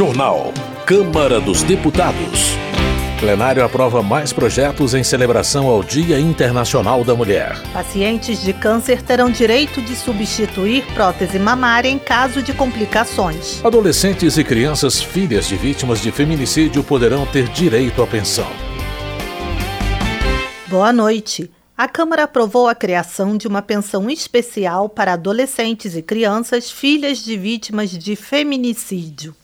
Jornal. Câmara dos Deputados. Plenário aprova mais projetos em celebração ao Dia Internacional da Mulher. Pacientes de câncer terão direito de substituir prótese mamária em caso de complicações. Adolescentes e crianças filhas de vítimas de feminicídio poderão ter direito à pensão. Boa noite. A Câmara aprovou a criação de uma pensão especial para adolescentes e crianças filhas de vítimas de feminicídio.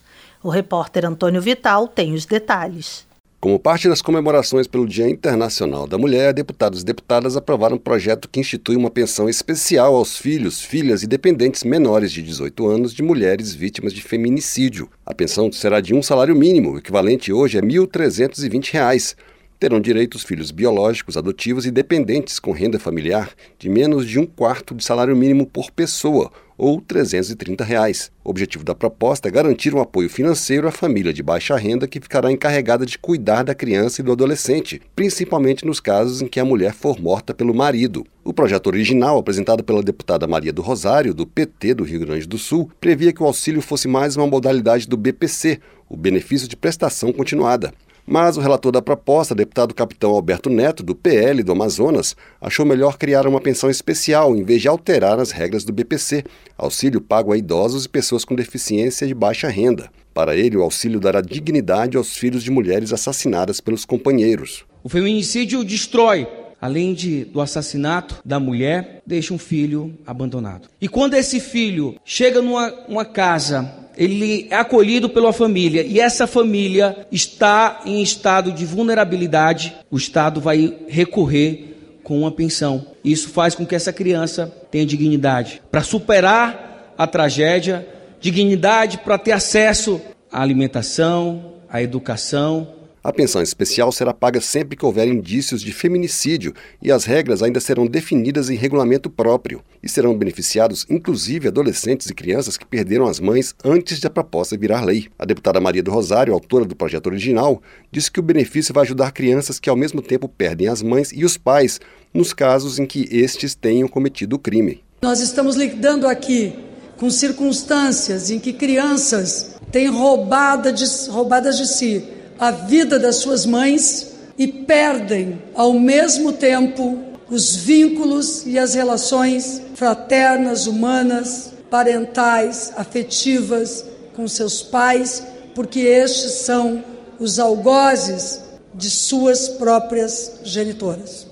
O repórter Antônio Vital tem os detalhes. Como parte das comemorações pelo Dia Internacional da Mulher, deputados e deputadas aprovaram um projeto que institui uma pensão especial aos filhos, filhas e dependentes menores de 18 anos de mulheres vítimas de feminicídio. A pensão será de um salário mínimo, o equivalente hoje a R$ 1.320 terão direito os filhos biológicos, adotivos e dependentes com renda familiar de menos de um quarto de salário mínimo por pessoa, ou 330 reais. O objetivo da proposta é garantir um apoio financeiro à família de baixa renda que ficará encarregada de cuidar da criança e do adolescente, principalmente nos casos em que a mulher for morta pelo marido. O projeto original, apresentado pela deputada Maria do Rosário, do PT do Rio Grande do Sul, previa que o auxílio fosse mais uma modalidade do BPC, o benefício de prestação continuada. Mas o relator da proposta, deputado capitão Alberto Neto, do PL do Amazonas, achou melhor criar uma pensão especial em vez de alterar as regras do BPC, auxílio pago a idosos e pessoas com deficiência de baixa renda. Para ele, o auxílio dará dignidade aos filhos de mulheres assassinadas pelos companheiros. O feminicídio destrói além de, do assassinato da mulher, deixa um filho abandonado. E quando esse filho chega numa uma casa ele é acolhido pela família e essa família está em estado de vulnerabilidade, o Estado vai recorrer com uma pensão. Isso faz com que essa criança tenha dignidade para superar a tragédia, dignidade para ter acesso à alimentação, à educação, a pensão especial será paga sempre que houver indícios de feminicídio e as regras ainda serão definidas em regulamento próprio. E serão beneficiados, inclusive, adolescentes e crianças que perderam as mães antes de a proposta virar lei. A deputada Maria do Rosário, autora do projeto original, disse que o benefício vai ajudar crianças que ao mesmo tempo perdem as mães e os pais, nos casos em que estes tenham cometido o crime. Nós estamos lidando aqui com circunstâncias em que crianças têm roubada de, roubadas de si a vida das suas mães e perdem, ao mesmo tempo, os vínculos e as relações fraternas, humanas, parentais, afetivas com seus pais, porque estes são os algozes de suas próprias genitoras.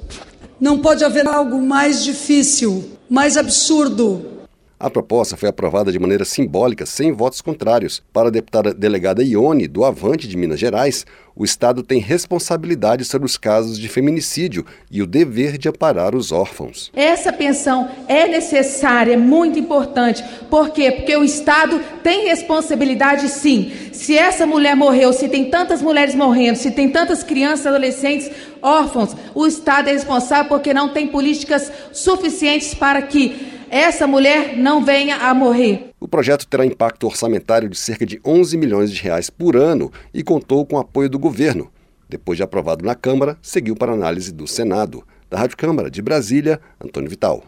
Não pode haver algo mais difícil, mais absurdo a proposta foi aprovada de maneira simbólica, sem votos contrários. Para a deputada delegada Ione, do Avante de Minas Gerais, o Estado tem responsabilidade sobre os casos de feminicídio e o dever de amparar os órfãos. Essa pensão é necessária, é muito importante. Por quê? Porque o Estado tem responsabilidade sim. Se essa mulher morreu, se tem tantas mulheres morrendo, se tem tantas crianças, adolescentes órfãos, o Estado é responsável porque não tem políticas suficientes para que essa mulher não venha a morrer. O projeto terá impacto orçamentário de cerca de 11 milhões de reais por ano e contou com o apoio do governo. Depois de aprovado na Câmara, seguiu para análise do Senado. Da Rádio Câmara de Brasília, Antônio Vital.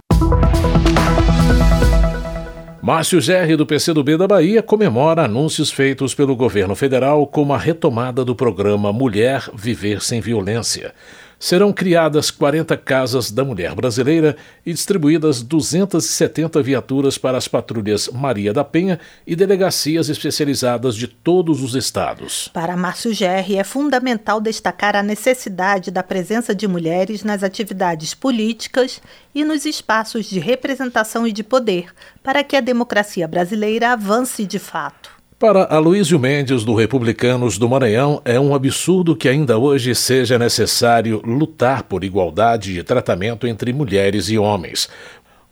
Márcio Gerri, do PCdoB da Bahia, comemora anúncios feitos pelo governo federal como a retomada do programa Mulher Viver Sem Violência serão criadas 40 casas da mulher brasileira e distribuídas 270 viaturas para as patrulhas Maria da Penha e delegacias especializadas de todos os estados. Para Márcio Gerri, é fundamental destacar a necessidade da presença de mulheres nas atividades políticas e nos espaços de representação e de poder, para que a democracia brasileira avance de fato. Para Aloysio Mendes, do Republicanos do Maranhão, é um absurdo que ainda hoje seja necessário lutar por igualdade de tratamento entre mulheres e homens.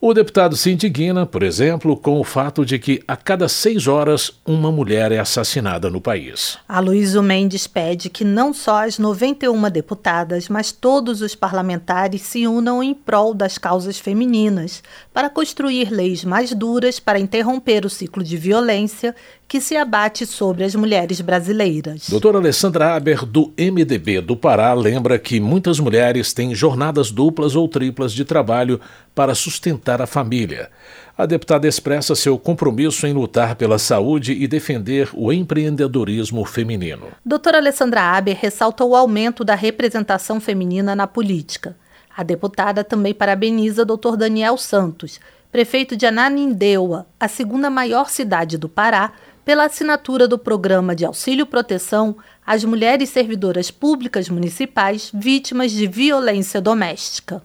O deputado se indigna, por exemplo, com o fato de que a cada seis horas uma mulher é assassinada no país. Aloysio Mendes pede que não só as 91 deputadas, mas todos os parlamentares se unam em prol das causas femininas, para construir leis mais duras para interromper o ciclo de violência que se abate sobre as mulheres brasileiras. Doutora Alessandra Aber, do MDB do Pará, lembra que muitas mulheres têm jornadas duplas ou triplas de trabalho para sustentar a família. A deputada expressa seu compromisso em lutar pela saúde e defender o empreendedorismo feminino. Doutora Alessandra Aber ressalta o aumento da representação feminina na política. A deputada também parabeniza Dr. Daniel Santos, prefeito de Ananindeua, a segunda maior cidade do Pará, pela assinatura do Programa de Auxílio Proteção às mulheres servidoras públicas municipais vítimas de violência doméstica.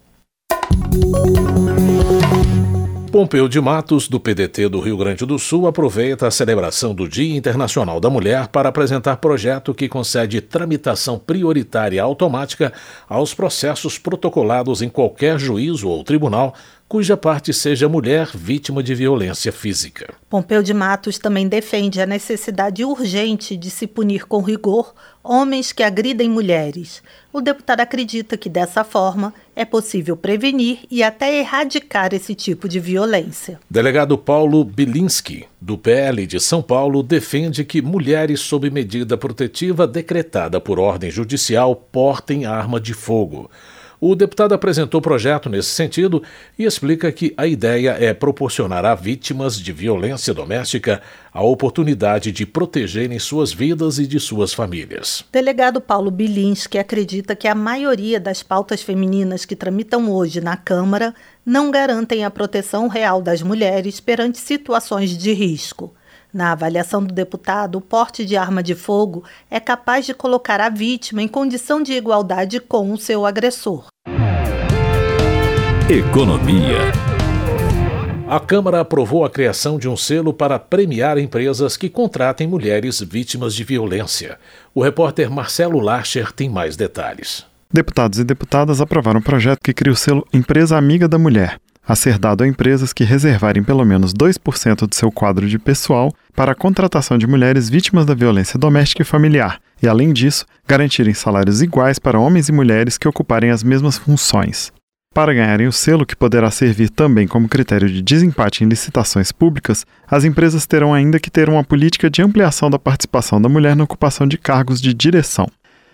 Pompeu de Matos, do PDT do Rio Grande do Sul, aproveita a celebração do Dia Internacional da Mulher para apresentar projeto que concede tramitação prioritária automática aos processos protocolados em qualquer juízo ou tribunal cuja parte seja mulher vítima de violência física. Pompeu de Matos também defende a necessidade urgente de se punir com rigor homens que agridem mulheres. O deputado acredita que dessa forma é possível prevenir e até erradicar esse tipo de violência. Delegado Paulo Bilinski, do PL de São Paulo, defende que mulheres sob medida protetiva decretada por ordem judicial portem arma de fogo. O deputado apresentou projeto nesse sentido e explica que a ideia é proporcionar a vítimas de violência doméstica a oportunidade de protegerem suas vidas e de suas famílias. Delegado Paulo Bilinski acredita que a maioria das pautas femininas que tramitam hoje na Câmara não garantem a proteção real das mulheres perante situações de risco. Na avaliação do deputado, o porte de arma de fogo é capaz de colocar a vítima em condição de igualdade com o seu agressor. Economia. A Câmara aprovou a criação de um selo para premiar empresas que contratem mulheres vítimas de violência. O repórter Marcelo Larcher tem mais detalhes. Deputados e deputadas aprovaram um projeto que cria o selo Empresa Amiga da Mulher a ser dado a empresas que reservarem pelo menos 2% do seu quadro de pessoal para a contratação de mulheres vítimas da violência doméstica e familiar, e, além disso, garantirem salários iguais para homens e mulheres que ocuparem as mesmas funções. Para ganharem o selo, que poderá servir também como critério de desempate em licitações públicas, as empresas terão ainda que ter uma política de ampliação da participação da mulher na ocupação de cargos de direção.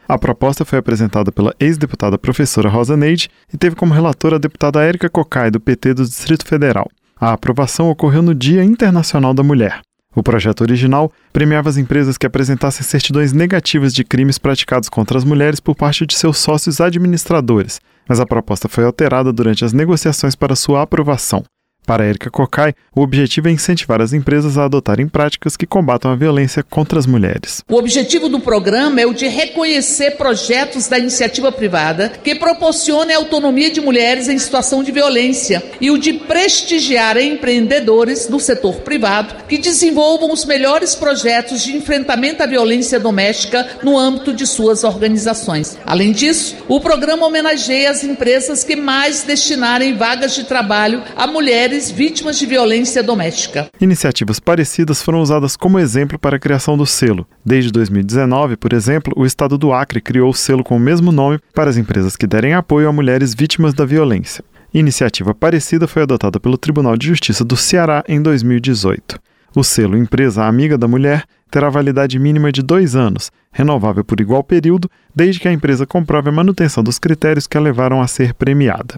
A proposta foi apresentada pela ex-deputada professora Rosa Neide e teve como relatora a deputada Érica Cocai, do PT do Distrito Federal. A aprovação ocorreu no Dia Internacional da Mulher. O projeto original premiava as empresas que apresentassem certidões negativas de crimes praticados contra as mulheres por parte de seus sócios administradores, mas a proposta foi alterada durante as negociações para sua aprovação. Para Erika Cocai, o objetivo é incentivar as empresas a adotarem práticas que combatam a violência contra as mulheres. O objetivo do programa é o de reconhecer projetos da iniciativa privada que proporcionem autonomia de mulheres em situação de violência e o de prestigiar empreendedores do setor privado que desenvolvam os melhores projetos de enfrentamento à violência doméstica no âmbito de suas organizações. Além disso, o programa homenageia as empresas que mais destinarem vagas de trabalho a mulheres mulheres vítimas de violência doméstica. Iniciativas parecidas foram usadas como exemplo para a criação do selo. Desde 2019, por exemplo, o estado do Acre criou o selo com o mesmo nome para as empresas que derem apoio a mulheres vítimas da violência. Iniciativa parecida foi adotada pelo Tribunal de Justiça do Ceará em 2018. O selo Empresa Amiga da Mulher terá validade mínima de dois anos, renovável por igual período, desde que a empresa comprove a manutenção dos critérios que a levaram a ser premiada.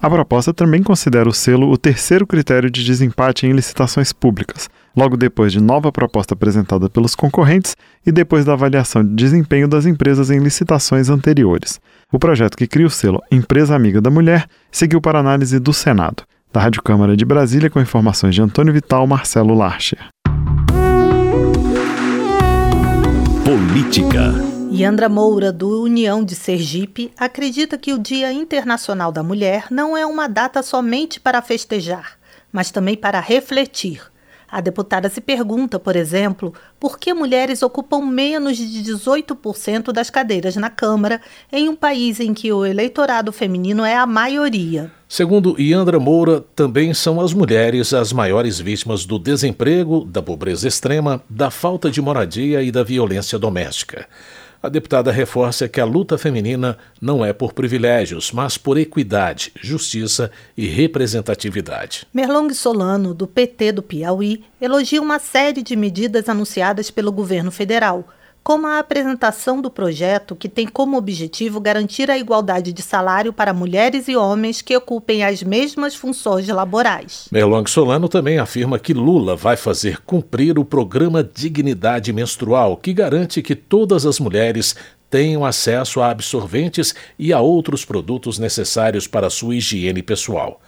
A proposta também considera o selo o terceiro critério de desempate em licitações públicas, logo depois de nova proposta apresentada pelos concorrentes e depois da avaliação de desempenho das empresas em licitações anteriores. O projeto que cria o selo Empresa Amiga da Mulher seguiu para análise do Senado. Da Rádio Câmara de Brasília, com informações de Antônio Vital, Marcelo Larcher. Política. Yandra Moura, do União de Sergipe, acredita que o Dia Internacional da Mulher não é uma data somente para festejar, mas também para refletir. A deputada se pergunta, por exemplo, por que mulheres ocupam menos de 18% das cadeiras na Câmara em um país em que o eleitorado feminino é a maioria. Segundo Yandra Moura, também são as mulheres as maiores vítimas do desemprego, da pobreza extrema, da falta de moradia e da violência doméstica. A deputada reforça que a luta feminina não é por privilégios, mas por equidade, justiça e representatividade. Merlong Solano, do PT do Piauí, elogia uma série de medidas anunciadas pelo governo federal, como a apresentação do projeto que tem como objetivo garantir a igualdade de salário para mulheres e homens que ocupem as mesmas funções laborais. Merlong Solano também afirma que Lula vai fazer cumprir o programa Dignidade Menstrual, que garante que todas as mulheres tenham acesso a absorventes e a outros produtos necessários para sua higiene pessoal.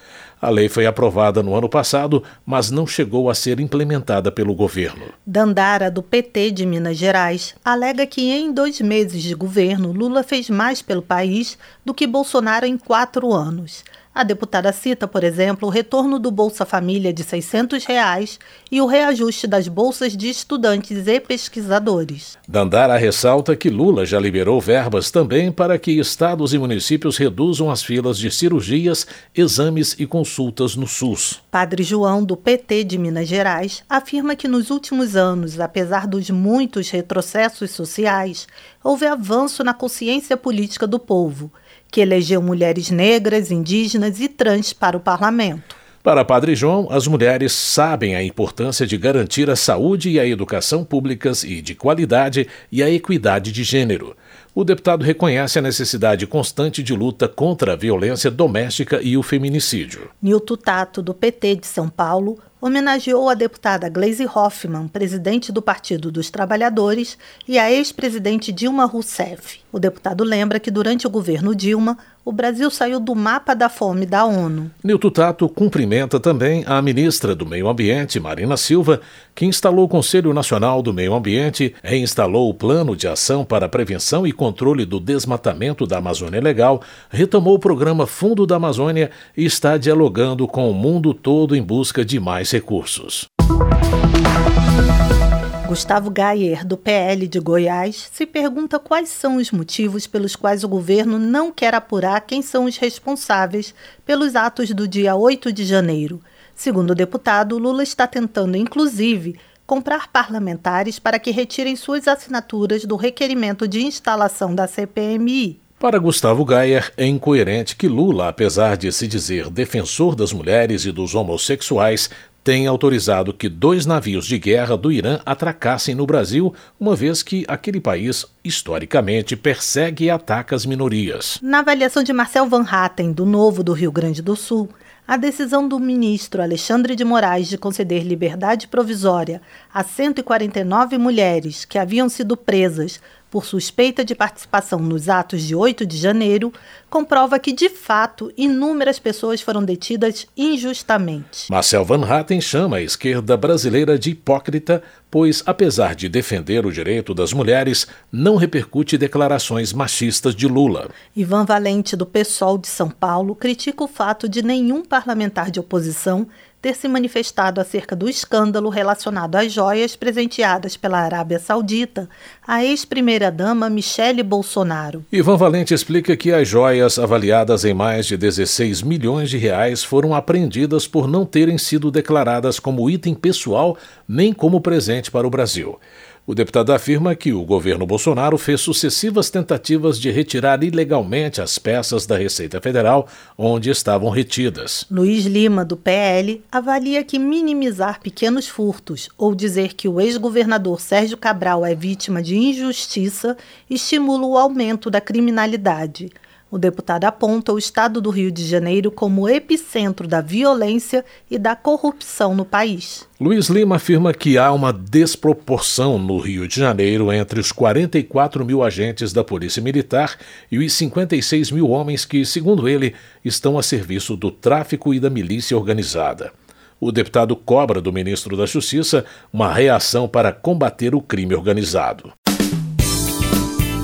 A lei foi aprovada no ano passado, mas não chegou a ser implementada pelo governo. Dandara, do PT de Minas Gerais, alega que em dois meses de governo, Lula fez mais pelo país do que Bolsonaro em quatro anos. A deputada cita, por exemplo, o retorno do Bolsa Família de 600 reais e o reajuste das bolsas de estudantes e pesquisadores. Dandara ressalta que Lula já liberou verbas também para que estados e municípios reduzam as filas de cirurgias, exames e consultas no SUS. Padre João, do PT de Minas Gerais, afirma que nos últimos anos, apesar dos muitos retrocessos sociais, houve avanço na consciência política do povo que elegeu mulheres negras, indígenas e trans para o parlamento. Para Padre João, as mulheres sabem a importância de garantir a saúde e a educação públicas e de qualidade e a equidade de gênero. O deputado reconhece a necessidade constante de luta contra a violência doméstica e o feminicídio. Nilton Tato, do PT de São Paulo, homenageou a deputada Gleisi Hoffmann, presidente do Partido dos Trabalhadores, e a ex-presidente Dilma Rousseff. O deputado lembra que durante o governo Dilma, o Brasil saiu do mapa da fome da ONU. Nilton Tato cumprimenta também a ministra do Meio Ambiente, Marina Silva, que instalou o Conselho Nacional do Meio Ambiente, reinstalou o Plano de Ação para a Prevenção e Controle do Desmatamento da Amazônia Legal, retomou o programa Fundo da Amazônia e está dialogando com o mundo todo em busca de mais recursos. Gustavo Gayer, do PL de Goiás, se pergunta quais são os motivos pelos quais o governo não quer apurar quem são os responsáveis pelos atos do dia 8 de janeiro. Segundo o deputado, Lula está tentando, inclusive, comprar parlamentares para que retirem suas assinaturas do requerimento de instalação da CPMI. Para Gustavo Gayer, é incoerente que Lula, apesar de se dizer defensor das mulheres e dos homossexuais, tem autorizado que dois navios de guerra do Irã atracassem no Brasil, uma vez que aquele país, historicamente, persegue e ataca as minorias. Na avaliação de Marcel Van Hatten, do Novo do Rio Grande do Sul, a decisão do ministro Alexandre de Moraes de conceder liberdade provisória a 149 mulheres que haviam sido presas por suspeita de participação nos atos de 8 de janeiro, comprova que, de fato, inúmeras pessoas foram detidas injustamente. Marcel Van Hatten chama a esquerda brasileira de hipócrita, pois, apesar de defender o direito das mulheres, não repercute declarações machistas de Lula. Ivan Valente, do PSOL de São Paulo, critica o fato de nenhum parlamentar de oposição ter se manifestado acerca do escândalo relacionado às joias presenteadas pela Arábia Saudita à ex-primeira-dama Michele Bolsonaro. Ivan Valente explica que as joias, avaliadas em mais de 16 milhões de reais, foram apreendidas por não terem sido declaradas como item pessoal nem como presente para o Brasil. O deputado afirma que o governo Bolsonaro fez sucessivas tentativas de retirar ilegalmente as peças da Receita Federal onde estavam retidas. Luiz Lima, do PL, avalia que minimizar pequenos furtos ou dizer que o ex-governador Sérgio Cabral é vítima de injustiça estimula o aumento da criminalidade. O deputado aponta o estado do Rio de Janeiro como epicentro da violência e da corrupção no país. Luiz Lima afirma que há uma desproporção no Rio de Janeiro entre os 44 mil agentes da Polícia Militar e os 56 mil homens que, segundo ele, estão a serviço do tráfico e da milícia organizada. O deputado cobra do ministro da Justiça uma reação para combater o crime organizado.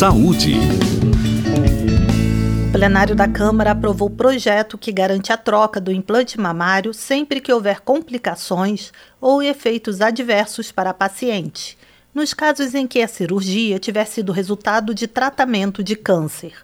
Saúde. O plenário da Câmara aprovou o projeto que garante a troca do implante mamário sempre que houver complicações ou efeitos adversos para a paciente. nos casos em que a cirurgia tiver sido resultado de tratamento de câncer.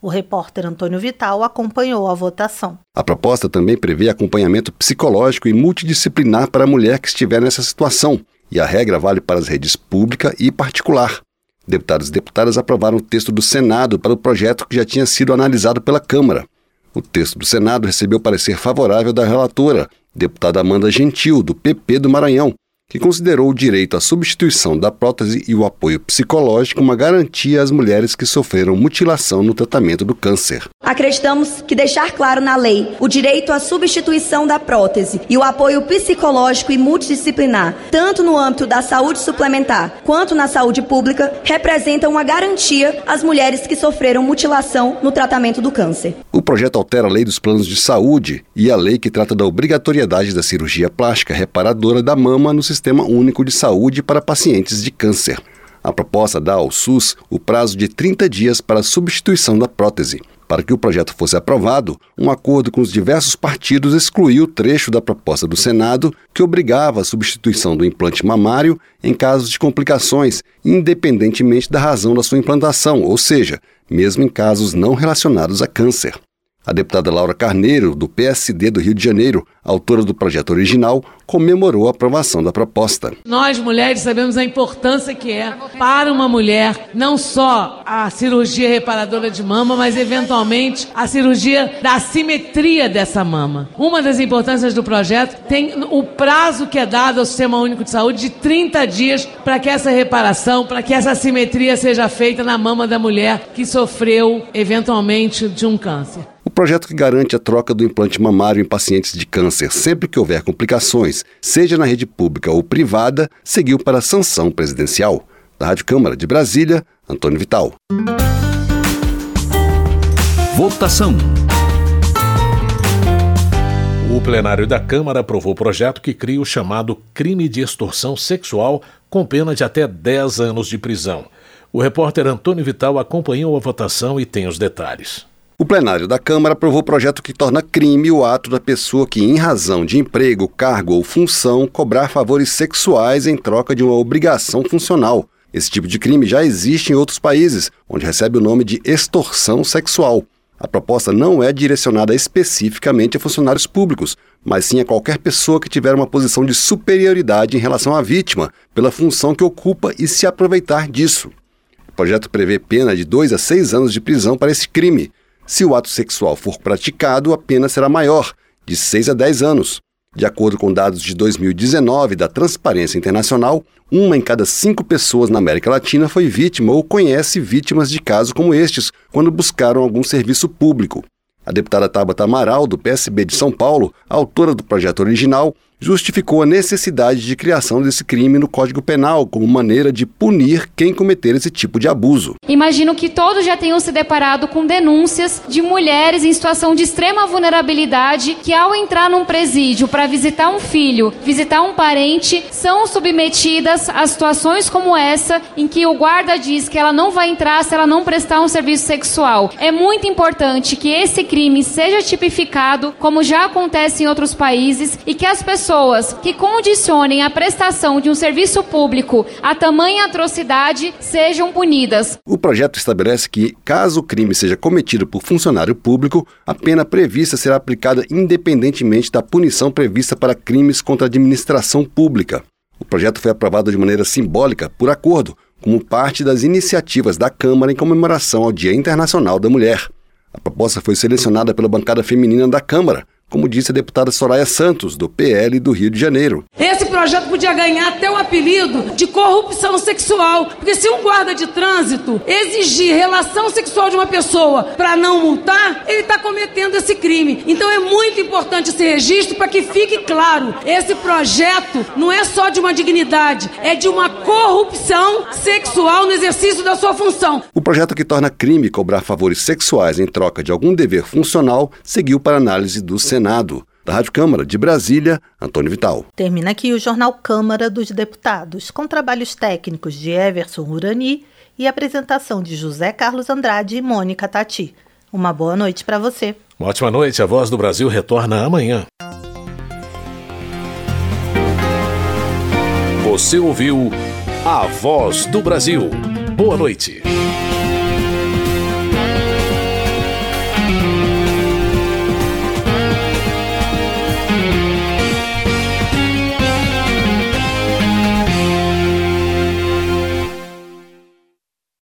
O repórter Antônio Vital acompanhou a votação. A proposta também prevê acompanhamento psicológico e multidisciplinar para a mulher que estiver nessa situação, e a regra vale para as redes pública e particular. Deputados e deputadas aprovaram o texto do Senado para o projeto que já tinha sido analisado pela Câmara. O texto do Senado recebeu parecer favorável da relatora, deputada Amanda Gentil, do PP do Maranhão, que considerou o direito à substituição da prótese e o apoio psicológico uma garantia às mulheres que sofreram mutilação no tratamento do câncer. Acreditamos que deixar claro na lei o direito à substituição da prótese e o apoio psicológico e multidisciplinar, tanto no âmbito da saúde suplementar quanto na saúde pública, representa uma garantia às mulheres que sofreram mutilação no tratamento do câncer. O projeto altera a lei dos planos de saúde e a lei que trata da obrigatoriedade da cirurgia plástica reparadora da mama no sistema Sistema Único de Saúde para pacientes de câncer. A proposta dá ao SUS o prazo de 30 dias para a substituição da prótese. Para que o projeto fosse aprovado, um acordo com os diversos partidos excluiu o trecho da proposta do Senado que obrigava a substituição do implante mamário em casos de complicações, independentemente da razão da sua implantação, ou seja, mesmo em casos não relacionados a câncer. A deputada Laura Carneiro, do PSD do Rio de Janeiro, autora do projeto original, comemorou a aprovação da proposta. Nós, mulheres, sabemos a importância que é para uma mulher não só a cirurgia reparadora de mama, mas eventualmente a cirurgia da assimetria dessa mama. Uma das importâncias do projeto tem o prazo que é dado ao Sistema Único de Saúde de 30 dias para que essa reparação, para que essa assimetria seja feita na mama da mulher que sofreu eventualmente de um câncer projeto que garante a troca do implante mamário em pacientes de câncer sempre que houver complicações, seja na rede pública ou privada, seguiu para a sanção presidencial. Da Rádio Câmara de Brasília, Antônio Vital. Votação. O plenário da Câmara aprovou o projeto que cria o chamado crime de extorsão sexual com pena de até 10 anos de prisão. O repórter Antônio Vital acompanhou a votação e tem os detalhes. O plenário da Câmara aprovou o projeto que torna crime o ato da pessoa que, em razão de emprego, cargo ou função, cobrar favores sexuais em troca de uma obrigação funcional. Esse tipo de crime já existe em outros países, onde recebe o nome de extorsão sexual. A proposta não é direcionada especificamente a funcionários públicos, mas sim a qualquer pessoa que tiver uma posição de superioridade em relação à vítima, pela função que ocupa e se aproveitar disso. O projeto prevê pena de 2 a 6 anos de prisão para esse crime. Se o ato sexual for praticado, a pena será maior, de 6 a 10 anos. De acordo com dados de 2019 da Transparência Internacional, uma em cada cinco pessoas na América Latina foi vítima ou conhece vítimas de casos como estes quando buscaram algum serviço público. A deputada Tabata Amaral, do PSB de São Paulo, autora do projeto original, justificou a necessidade de criação desse crime no Código Penal como maneira de punir quem cometer esse tipo de abuso. Imagino que todos já tenham se deparado com denúncias de mulheres em situação de extrema vulnerabilidade que, ao entrar num presídio para visitar um filho, visitar um parente, são submetidas a situações como essa, em que o guarda diz que ela não vai entrar se ela não prestar um serviço sexual. É muito importante que esse crime seja tipificado, como já acontece em outros países, e que as pessoas pessoas que condicionem a prestação de um serviço público a tamanha atrocidade sejam punidas. O projeto estabelece que, caso o crime seja cometido por funcionário público, a pena prevista será aplicada independentemente da punição prevista para crimes contra a administração pública. O projeto foi aprovado de maneira simbólica, por acordo, como parte das iniciativas da Câmara em comemoração ao Dia Internacional da Mulher. A proposta foi selecionada pela bancada feminina da Câmara, como disse a deputada Soraya Santos, do PL do Rio de Janeiro. Esse projeto podia ganhar até o apelido de corrupção sexual, porque se um guarda de trânsito exigir relação sexual de uma pessoa para não multar, ele está cometendo esse crime. Então é muito importante esse registro para que fique claro: esse projeto não é só de uma dignidade, é de uma corrupção sexual no exercício da sua função. O projeto que torna crime cobrar favores sexuais em troca de algum dever funcional seguiu para análise do Senado. Senado. Da Rádio Câmara de Brasília, Antônio Vital. Termina aqui o Jornal Câmara dos Deputados, com trabalhos técnicos de Everson Urani e apresentação de José Carlos Andrade e Mônica Tati. Uma boa noite para você. Uma ótima noite. A Voz do Brasil retorna amanhã. Você ouviu A Voz do Brasil. Boa noite.